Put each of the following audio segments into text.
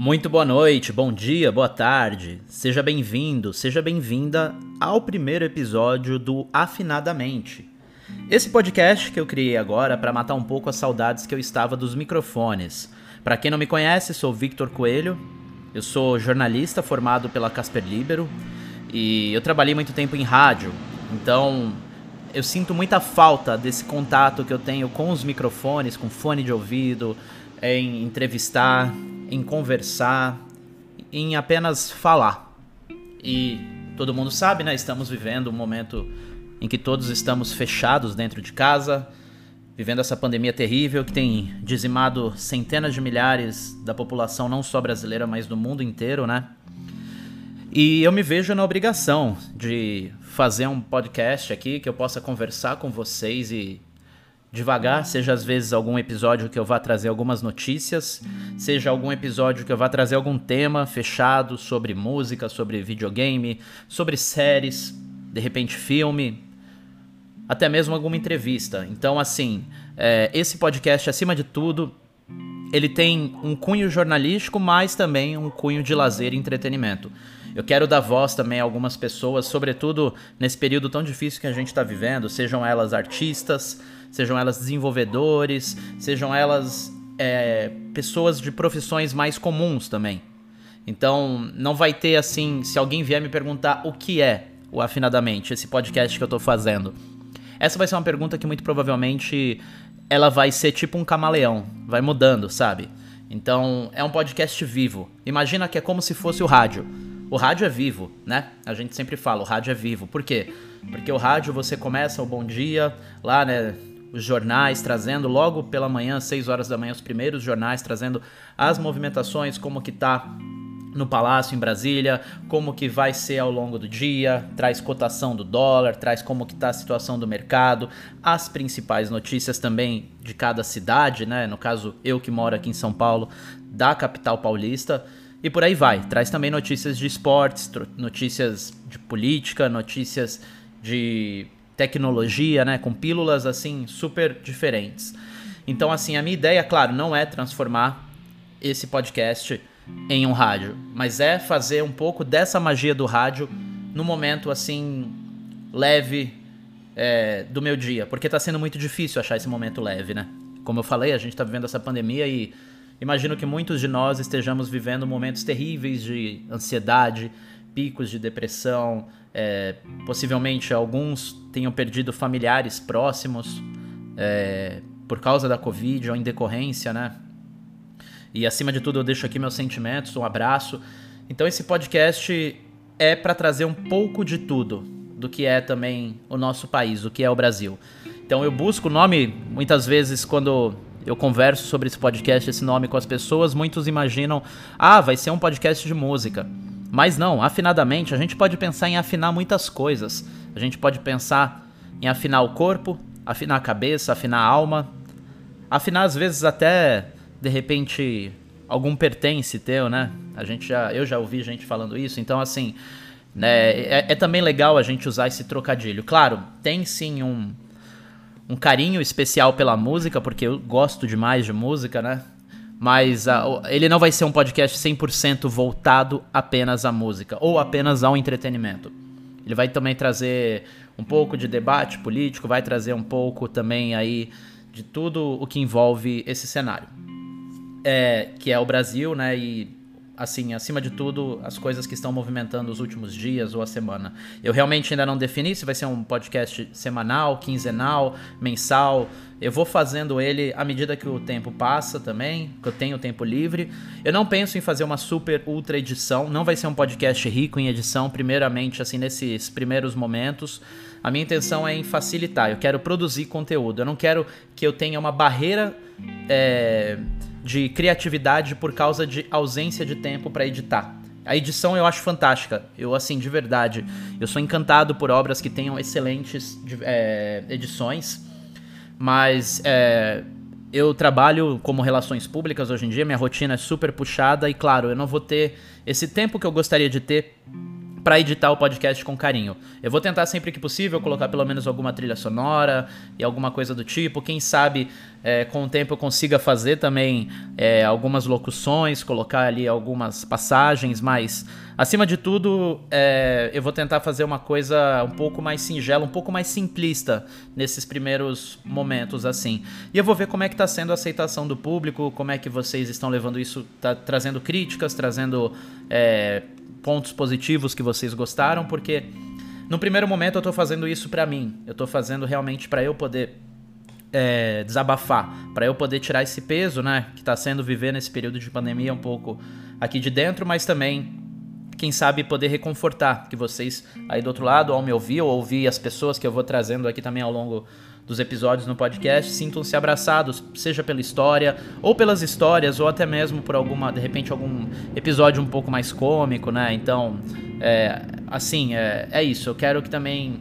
Muito boa noite, bom dia, boa tarde. Seja bem-vindo, seja bem-vinda ao primeiro episódio do Afinadamente. Esse podcast que eu criei agora para matar um pouco as saudades que eu estava dos microfones. Para quem não me conhece, sou Victor Coelho. Eu sou jornalista formado pela Casper Libero e eu trabalhei muito tempo em rádio. Então, eu sinto muita falta desse contato que eu tenho com os microfones, com fone de ouvido, em entrevistar, em conversar, em apenas falar. E todo mundo sabe, né? Estamos vivendo um momento em que todos estamos fechados dentro de casa, vivendo essa pandemia terrível que tem dizimado centenas de milhares da população, não só brasileira, mas do mundo inteiro, né? E eu me vejo na obrigação de fazer um podcast aqui que eu possa conversar com vocês e devagar, seja às vezes algum episódio que eu vá trazer algumas notícias, seja algum episódio que eu vá trazer algum tema fechado sobre música, sobre videogame, sobre séries, de repente filme, até mesmo alguma entrevista. Então, assim, é, esse podcast, acima de tudo, ele tem um cunho jornalístico, mas também um cunho de lazer e entretenimento. Eu quero dar voz também a algumas pessoas, sobretudo nesse período tão difícil que a gente está vivendo, sejam elas artistas, sejam elas desenvolvedores, sejam elas é, pessoas de profissões mais comuns também. Então, não vai ter assim, se alguém vier me perguntar o que é o Afinadamente, esse podcast que eu tô fazendo. Essa vai ser uma pergunta que muito provavelmente ela vai ser tipo um camaleão, vai mudando, sabe? Então, é um podcast vivo. Imagina que é como se fosse o rádio. O rádio é vivo, né? A gente sempre fala, o rádio é vivo. Por quê? Porque o rádio você começa o bom dia, lá, né? os jornais trazendo logo pela manhã, 6 horas da manhã, os primeiros jornais trazendo as movimentações, como que tá no Palácio em Brasília, como que vai ser ao longo do dia, traz cotação do dólar, traz como que tá a situação do mercado, as principais notícias também de cada cidade, né? No caso, eu que moro aqui em São Paulo, da capital paulista, e por aí vai. Traz também notícias de esportes, notícias de política, notícias de tecnologia, né, com pílulas assim super diferentes. Então, assim, a minha ideia, claro, não é transformar esse podcast em um rádio, mas é fazer um pouco dessa magia do rádio no momento assim leve é, do meu dia, porque tá sendo muito difícil achar esse momento leve, né? Como eu falei, a gente tá vivendo essa pandemia e imagino que muitos de nós estejamos vivendo momentos terríveis de ansiedade, picos de depressão, é, possivelmente alguns tenham perdido familiares próximos é, por causa da Covid ou em decorrência, né? E acima de tudo eu deixo aqui meus sentimentos, um abraço. Então esse podcast é para trazer um pouco de tudo do que é também o nosso país, o que é o Brasil. Então eu busco o nome, muitas vezes quando eu converso sobre esse podcast, esse nome com as pessoas, muitos imaginam, ah, vai ser um podcast de música. Mas não, afinadamente, a gente pode pensar em afinar muitas coisas. A gente pode pensar em afinar o corpo, afinar a cabeça, afinar a alma, afinar às vezes até de repente algum pertence teu, né? A gente já, eu já ouvi gente falando isso, então assim, né, é, é também legal a gente usar esse trocadilho. Claro, tem sim um um carinho especial pela música, porque eu gosto demais de música, né? Mas uh, ele não vai ser um podcast 100% voltado apenas à música ou apenas ao entretenimento. Ele vai também trazer um pouco de debate político, vai trazer um pouco também aí de tudo o que envolve esse cenário. É, que é o Brasil, né? E assim, acima de tudo, as coisas que estão movimentando os últimos dias ou a semana. Eu realmente ainda não defini se vai ser um podcast semanal, quinzenal, mensal. Eu vou fazendo ele à medida que o tempo passa também, que eu tenho tempo livre. Eu não penso em fazer uma super ultra edição, não vai ser um podcast rico em edição, primeiramente, assim, nesses primeiros momentos. A minha intenção é em facilitar, eu quero produzir conteúdo, eu não quero que eu tenha uma barreira. É de criatividade por causa de ausência de tempo para editar. A edição eu acho fantástica. Eu, assim, de verdade, eu sou encantado por obras que tenham excelentes é, edições, mas é, eu trabalho como relações públicas hoje em dia, minha rotina é super puxada e, claro, eu não vou ter esse tempo que eu gostaria de ter para editar o podcast com carinho. Eu vou tentar sempre que possível colocar pelo menos alguma trilha sonora e alguma coisa do tipo. Quem sabe é, com o tempo eu consiga fazer também é, algumas locuções, colocar ali algumas passagens, mas acima de tudo é, eu vou tentar fazer uma coisa um pouco mais singela, um pouco mais simplista nesses primeiros momentos assim. E eu vou ver como é que está sendo a aceitação do público, como é que vocês estão levando isso, tá trazendo críticas, trazendo é, pontos positivos que vocês gostaram, porque no primeiro momento eu tô fazendo isso para mim. Eu tô fazendo realmente para eu poder é, desabafar, para eu poder tirar esse peso, né, que tá sendo viver nesse período de pandemia um pouco aqui de dentro, mas também quem sabe poder reconfortar que vocês aí do outro lado, ao me ouvir ou ouvir as pessoas que eu vou trazendo aqui também ao longo dos episódios no podcast, sintam-se abraçados, seja pela história, ou pelas histórias, ou até mesmo por alguma, de repente, algum episódio um pouco mais cômico, né? Então, é, assim, é, é isso. Eu quero que também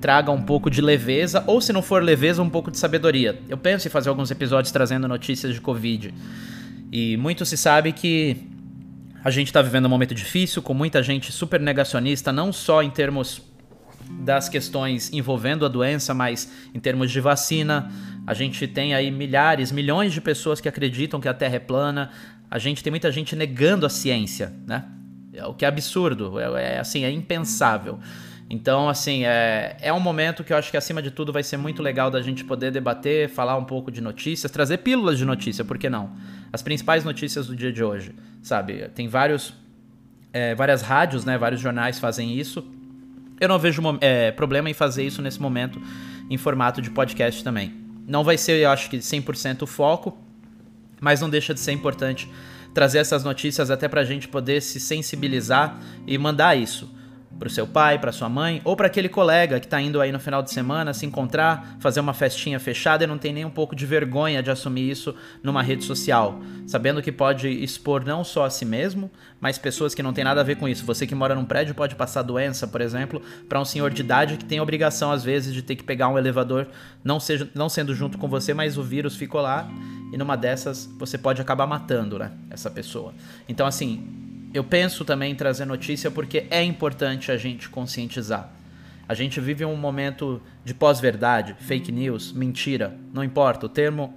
traga um pouco de leveza, ou se não for leveza, um pouco de sabedoria. Eu penso em fazer alguns episódios trazendo notícias de Covid. E muito se sabe que a gente está vivendo um momento difícil, com muita gente super negacionista, não só em termos das questões envolvendo a doença, mas em termos de vacina, a gente tem aí milhares, milhões de pessoas que acreditam que a Terra é plana. A gente tem muita gente negando a ciência, né? É o que é absurdo, é, é assim, é impensável. Então, assim, é, é um momento que eu acho que, acima de tudo, vai ser muito legal da gente poder debater, falar um pouco de notícias, trazer pílulas de notícia, por que não? As principais notícias do dia de hoje, sabe? Tem vários, é, várias rádios, né? Vários jornais fazem isso. Eu não vejo é, problema em fazer isso nesse momento em formato de podcast também. Não vai ser, eu acho que, 100% o foco, mas não deixa de ser importante trazer essas notícias até para a gente poder se sensibilizar e mandar isso para o seu pai, para sua mãe, ou para aquele colega que está indo aí no final de semana se encontrar, fazer uma festinha fechada e não tem nem um pouco de vergonha de assumir isso numa rede social, sabendo que pode expor não só a si mesmo, mas pessoas que não tem nada a ver com isso. Você que mora num prédio pode passar doença, por exemplo, para um senhor de idade que tem obrigação às vezes de ter que pegar um elevador, não seja não sendo junto com você, mas o vírus ficou lá e numa dessas você pode acabar matando, né, essa pessoa. Então assim, eu penso também em trazer notícia porque é importante a gente conscientizar. A gente vive um momento de pós-verdade, fake news, mentira, não importa, o termo,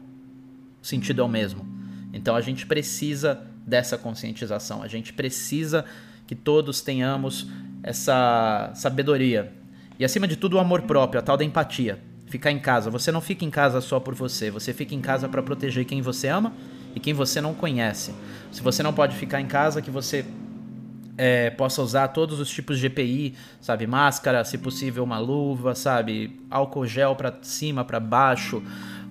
o sentido é o mesmo. Então a gente precisa dessa conscientização, a gente precisa que todos tenhamos essa sabedoria. E acima de tudo, o amor próprio, a tal da empatia. Ficar em casa. Você não fica em casa só por você, você fica em casa para proteger quem você ama e quem você não conhece. Se você não pode ficar em casa, que você é, possa usar todos os tipos de EPI, sabe? Máscara, se possível uma luva, sabe? Álcool gel para cima, para baixo,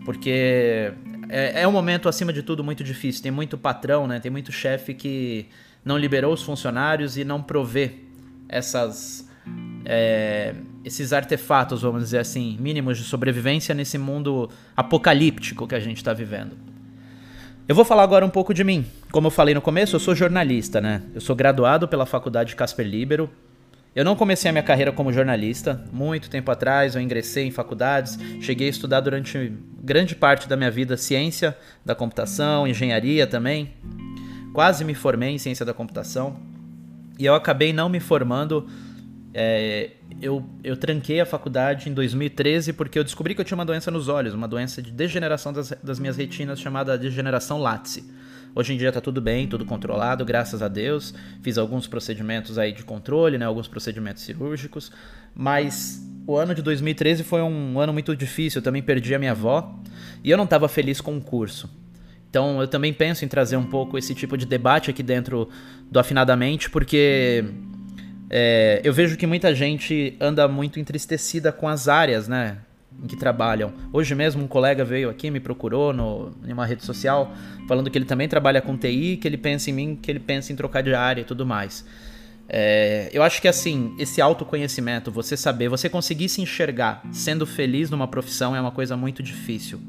porque é, é um momento, acima de tudo, muito difícil. Tem muito patrão, né? Tem muito chefe que não liberou os funcionários e não provê essas... É, esses artefatos, vamos dizer assim, mínimos de sobrevivência nesse mundo apocalíptico que a gente está vivendo. Eu vou falar agora um pouco de mim. Como eu falei no começo, eu sou jornalista, né? Eu sou graduado pela Faculdade Casper Libero. Eu não comecei a minha carreira como jornalista. Muito tempo atrás eu ingressei em faculdades, cheguei a estudar durante grande parte da minha vida ciência da computação, engenharia também. Quase me formei em ciência da computação. E eu acabei não me formando é, eu, eu tranquei a faculdade em 2013 porque eu descobri que eu tinha uma doença nos olhos, uma doença de degeneração das, das minhas retinas chamada degeneração látice. Hoje em dia tá tudo bem, tudo controlado, graças a Deus. Fiz alguns procedimentos aí de controle, né, alguns procedimentos cirúrgicos, mas o ano de 2013 foi um ano muito difícil, eu também perdi a minha avó e eu não estava feliz com o curso. Então eu também penso em trazer um pouco esse tipo de debate aqui dentro do Afinadamente, porque é, eu vejo que muita gente anda muito entristecida com as áreas, né? Em que trabalham. Hoje mesmo um colega veio aqui, me procurou no, em uma rede social, falando que ele também trabalha com TI, que ele pensa em mim, que ele pensa em trocar de área e tudo mais. É, eu acho que assim, esse autoconhecimento, você saber, você conseguir se enxergar sendo feliz numa profissão é uma coisa muito difícil.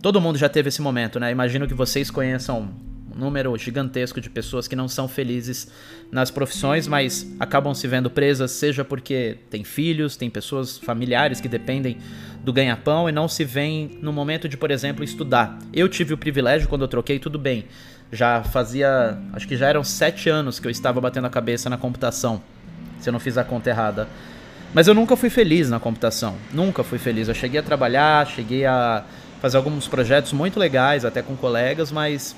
Todo mundo já teve esse momento, né? Imagino que vocês conheçam número gigantesco de pessoas que não são felizes nas profissões, mas acabam se vendo presas, seja porque tem filhos, tem pessoas familiares que dependem do ganha-pão e não se veem no momento de, por exemplo, estudar. Eu tive o privilégio quando eu troquei, tudo bem. Já fazia, acho que já eram sete anos que eu estava batendo a cabeça na computação. se eu não fiz a conta errada. Mas eu nunca fui feliz na computação. Nunca fui feliz. Eu cheguei a trabalhar, cheguei a fazer alguns projetos muito legais, até com colegas, mas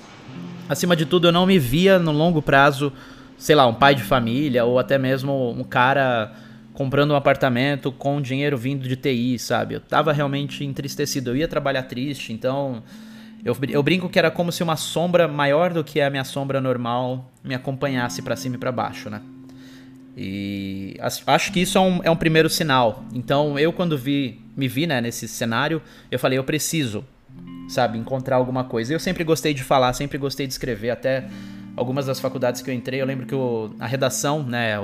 acima de tudo eu não me via no longo prazo, sei lá, um pai de família ou até mesmo um cara comprando um apartamento com dinheiro vindo de TI, sabe? Eu tava realmente entristecido. Eu ia trabalhar triste, então eu, eu brinco que era como se uma sombra maior do que a minha sombra normal me acompanhasse para cima e para baixo, né? E acho que isso é um, é um primeiro sinal. Então eu quando vi, me vi né, nesse cenário, eu falei, eu preciso, sabe, encontrar alguma coisa. Eu sempre gostei de falar, sempre gostei de escrever, até algumas das faculdades que eu entrei, eu lembro que o, a redação, né,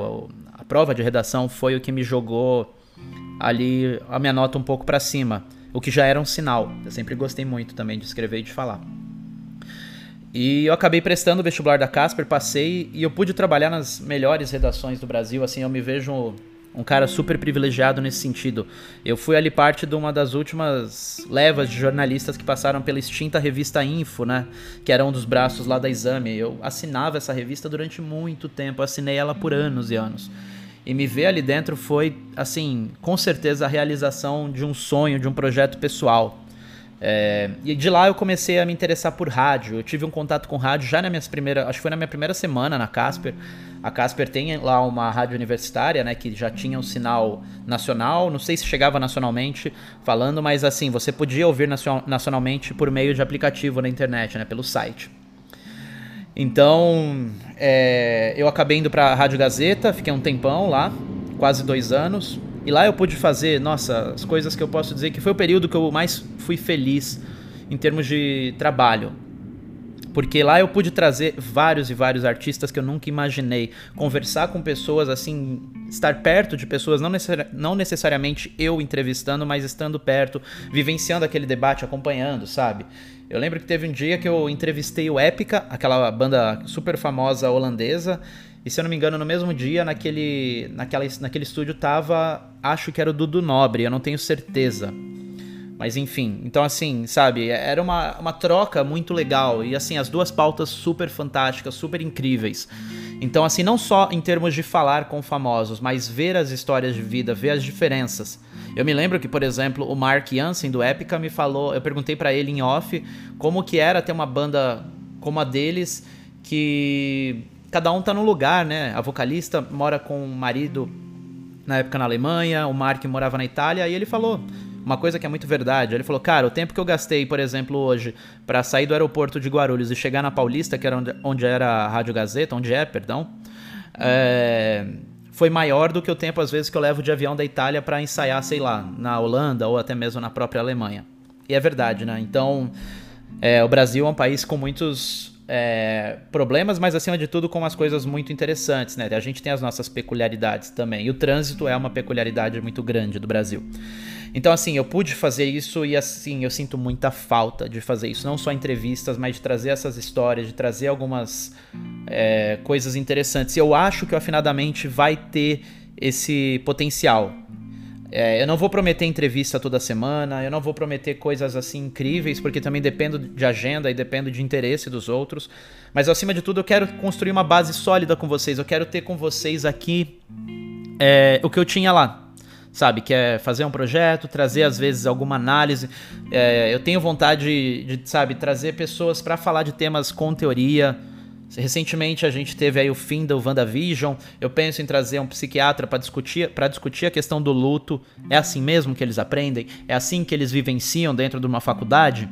a prova de redação foi o que me jogou ali a minha nota um pouco para cima, o que já era um sinal. Eu sempre gostei muito também de escrever e de falar. E eu acabei prestando o vestibular da Casper, passei e eu pude trabalhar nas melhores redações do Brasil. Assim, eu me vejo um cara super privilegiado nesse sentido. Eu fui ali parte de uma das últimas levas de jornalistas que passaram pela extinta revista Info, né? Que era um dos braços lá da Exame. Eu assinava essa revista durante muito tempo, assinei ela por anos e anos. E me ver ali dentro foi, assim, com certeza a realização de um sonho, de um projeto pessoal. É, e de lá eu comecei a me interessar por rádio. Eu tive um contato com rádio já na minha primeira, acho que foi na minha primeira semana na Casper. A Casper tem lá uma rádio universitária, né, que já tinha um sinal nacional, não sei se chegava nacionalmente falando, mas assim, você podia ouvir nacionalmente por meio de aplicativo na internet, né, pelo site. Então, é, eu acabei indo para a Rádio Gazeta, fiquei um tempão lá, quase dois anos. E lá eu pude fazer, nossa, as coisas que eu posso dizer que foi o período que eu mais fui feliz em termos de trabalho. Porque lá eu pude trazer vários e vários artistas que eu nunca imaginei. Conversar com pessoas, assim, estar perto de pessoas, não, necessari não necessariamente eu entrevistando, mas estando perto, vivenciando aquele debate, acompanhando, sabe? Eu lembro que teve um dia que eu entrevistei o Épica, aquela banda super famosa holandesa, e se eu não me engano, no mesmo dia, naquele, naquela, naquele estúdio tava, acho que era o Dudu Nobre, eu não tenho certeza. Mas enfim, então assim, sabe, era uma, uma troca muito legal. E assim, as duas pautas super fantásticas, super incríveis. Então, assim, não só em termos de falar com famosos, mas ver as histórias de vida, ver as diferenças. Eu me lembro que, por exemplo, o Mark Jansen do Epica me falou, eu perguntei para ele em off como que era ter uma banda como a deles que cada um tá num lugar, né? A vocalista mora com o marido na época na Alemanha, o Mark morava na Itália, e ele falou uma coisa que é muito verdade. Ele falou, cara, o tempo que eu gastei, por exemplo, hoje, para sair do aeroporto de Guarulhos e chegar na Paulista, que era onde, onde era a Rádio Gazeta, onde é, perdão, é, foi maior do que o tempo, às vezes, que eu levo de avião da Itália para ensaiar, sei lá, na Holanda ou até mesmo na própria Alemanha. E é verdade, né? Então, é, o Brasil é um país com muitos é, problemas, mas acima de tudo com umas coisas muito interessantes, né? A gente tem as nossas peculiaridades também. E o trânsito é uma peculiaridade muito grande do Brasil. Então, assim, eu pude fazer isso e, assim, eu sinto muita falta de fazer isso. Não só entrevistas, mas de trazer essas histórias, de trazer algumas é, coisas interessantes. E eu acho que o Afinadamente vai ter esse potencial. É, eu não vou prometer entrevista toda semana, eu não vou prometer coisas assim incríveis, porque também dependo de agenda e dependo de interesse dos outros. Mas acima de tudo, eu quero construir uma base sólida com vocês. Eu quero ter com vocês aqui é, o que eu tinha lá. Sabe, que é fazer um projeto, trazer às vezes alguma análise. É, eu tenho vontade de, de sabe, trazer pessoas para falar de temas com teoria, Recentemente a gente teve aí o fim do WandaVision. Eu penso em trazer um psiquiatra para discutir, discutir a questão do luto. É assim mesmo que eles aprendem? É assim que eles vivenciam dentro de uma faculdade?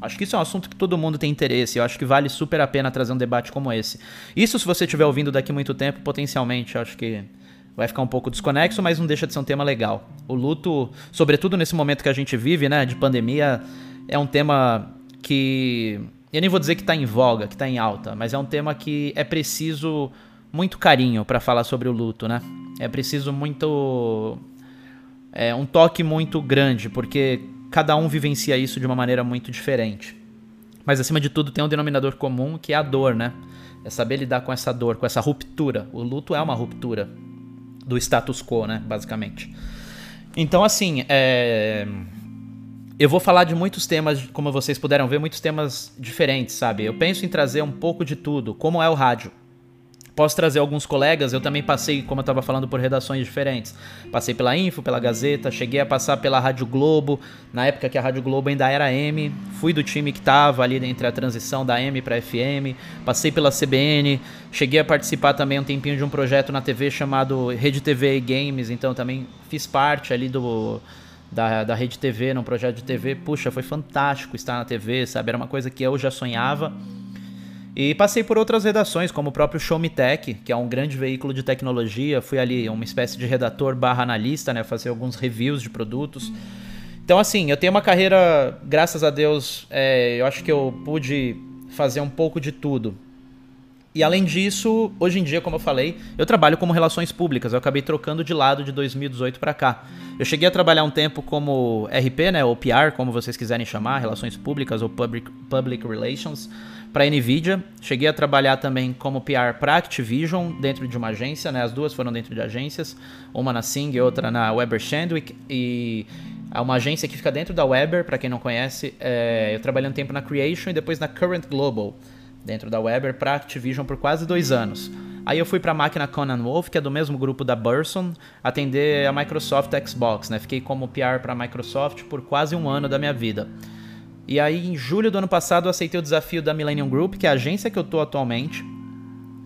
Acho que isso é um assunto que todo mundo tem interesse. Eu acho que vale super a pena trazer um debate como esse. Isso, se você estiver ouvindo daqui muito tempo, potencialmente, acho que vai ficar um pouco desconexo, mas não deixa de ser um tema legal. O luto, sobretudo nesse momento que a gente vive, né, de pandemia, é um tema que eu nem vou dizer que está em voga, que está em alta, mas é um tema que é preciso muito carinho para falar sobre o luto, né? É preciso muito. É um toque muito grande, porque cada um vivencia isso de uma maneira muito diferente. Mas acima de tudo tem um denominador comum que é a dor, né? É saber lidar com essa dor, com essa ruptura. O luto é uma ruptura do status quo, né? Basicamente. Então, assim, é eu vou falar de muitos temas, como vocês puderam ver, muitos temas diferentes, sabe? Eu penso em trazer um pouco de tudo, como é o rádio. Posso trazer alguns colegas, eu também passei, como eu estava falando, por redações diferentes. Passei pela Info, pela Gazeta, cheguei a passar pela Rádio Globo, na época que a Rádio Globo ainda era M. Fui do time que estava ali entre a transição da M para FM. Passei pela CBN, cheguei a participar também um tempinho de um projeto na TV chamado Rede TV Games, então também fiz parte ali do da, da Rede TV, num projeto de TV. Puxa, foi fantástico estar na TV, sabe? Era uma coisa que eu já sonhava. E passei por outras redações, como o próprio Show Me Tech, que é um grande veículo de tecnologia. Fui ali uma espécie de redator barra analista, né? Fazer alguns reviews de produtos. Então, assim, eu tenho uma carreira, graças a Deus, é, eu acho que eu pude fazer um pouco de tudo. E além disso, hoje em dia, como eu falei, eu trabalho como relações públicas. Eu acabei trocando de lado de 2018 para cá. Eu cheguei a trabalhar um tempo como RP, né, ou PR, como vocês quiserem chamar, relações públicas ou public, public relations, para a Nvidia. Cheguei a trabalhar também como PR para Activision dentro de uma agência, né? As duas foram dentro de agências, uma na Sing e outra na Weber Shandwick e é uma agência que fica dentro da Weber, para quem não conhece. É, eu trabalhei um tempo na Creation e depois na Current Global dentro da Weber para Activision por quase dois anos. Aí eu fui para a máquina Conan Wolf, que é do mesmo grupo da Burson, atender a Microsoft Xbox, né? Fiquei como PR para a Microsoft por quase um ano da minha vida. E aí em julho do ano passado eu aceitei o desafio da Millennium Group, que é a agência que eu tô atualmente.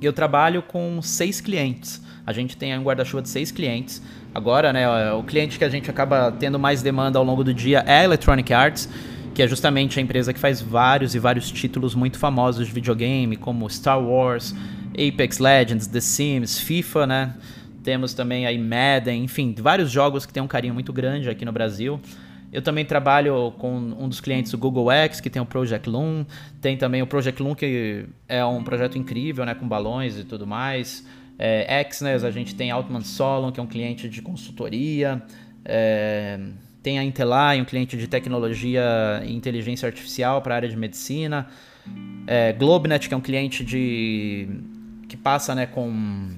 E eu trabalho com seis clientes. A gente tem um guarda-chuva de seis clientes. Agora, né, o cliente que a gente acaba tendo mais demanda ao longo do dia é a Electronic Arts que é justamente a empresa que faz vários e vários títulos muito famosos de videogame, como Star Wars, Apex Legends, The Sims, FIFA, né? Temos também aí Madden, enfim, vários jogos que tem um carinho muito grande aqui no Brasil. Eu também trabalho com um dos clientes do Google X, que tem o Project Loom. Tem também o Project Loom, que é um projeto incrível, né? Com balões e tudo mais. É, Exnes, a gente tem Altman Solon, que é um cliente de consultoria. É, tem a Intelai, um cliente de tecnologia e inteligência artificial para a área de medicina. É, Globenet, que é um cliente de que passa né, com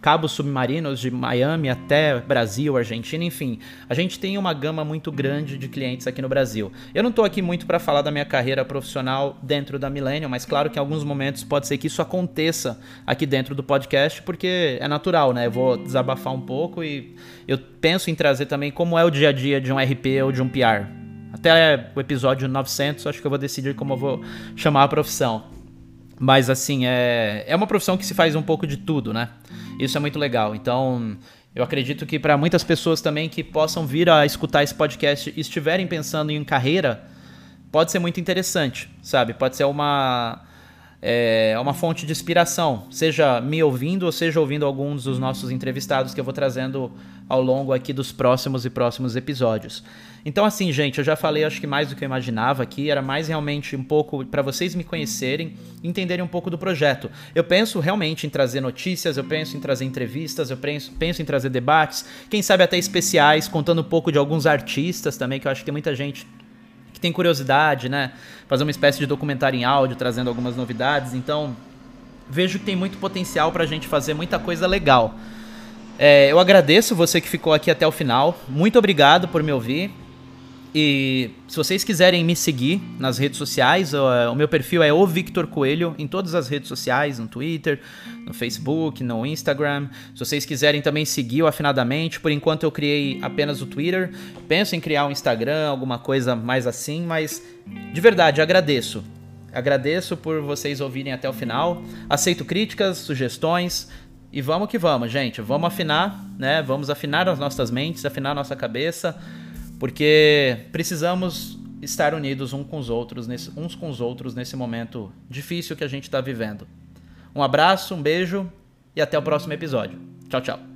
cabos submarinos de Miami até Brasil, Argentina, enfim. A gente tem uma gama muito grande de clientes aqui no Brasil. Eu não estou aqui muito para falar da minha carreira profissional dentro da Millennium, mas claro que em alguns momentos pode ser que isso aconteça aqui dentro do podcast, porque é natural, né? Eu vou desabafar um pouco e eu penso em trazer também como é o dia a dia de um RP ou de um PR. Até o episódio 900, acho que eu vou decidir como eu vou chamar a profissão. Mas assim, é, é uma profissão que se faz um pouco de tudo, né? Isso é muito legal. Então, eu acredito que para muitas pessoas também que possam vir a escutar esse podcast e estiverem pensando em carreira, pode ser muito interessante, sabe? Pode ser uma é uma fonte de inspiração, seja me ouvindo ou seja ouvindo alguns dos nossos entrevistados que eu vou trazendo ao longo aqui dos próximos e próximos episódios. Então, assim, gente, eu já falei, acho que mais do que eu imaginava aqui, era mais realmente um pouco para vocês me conhecerem, entenderem um pouco do projeto. Eu penso realmente em trazer notícias, eu penso em trazer entrevistas, eu penso, penso em trazer debates, quem sabe até especiais, contando um pouco de alguns artistas também, que eu acho que tem muita gente que tem curiosidade, né? Fazer uma espécie de documentário em áudio, trazendo algumas novidades. Então, vejo que tem muito potencial para a gente fazer muita coisa legal. É, eu agradeço você que ficou aqui até o final. Muito obrigado por me ouvir. E se vocês quiserem me seguir nas redes sociais, o, meu perfil é o Victor Coelho em todas as redes sociais, no Twitter, no Facebook, no Instagram. Se vocês quiserem também seguir o afinadamente, por enquanto eu criei apenas o Twitter. Penso em criar um Instagram, alguma coisa mais assim, mas de verdade agradeço. Agradeço por vocês ouvirem até o final. Aceito críticas, sugestões. E vamos que vamos, gente. Vamos afinar, né? Vamos afinar as nossas mentes, afinar a nossa cabeça porque precisamos estar unidos uns com os outros nesse, uns com os outros nesse momento difícil que a gente está vivendo. Um abraço, um beijo e até o próximo episódio. Tchau, tchau.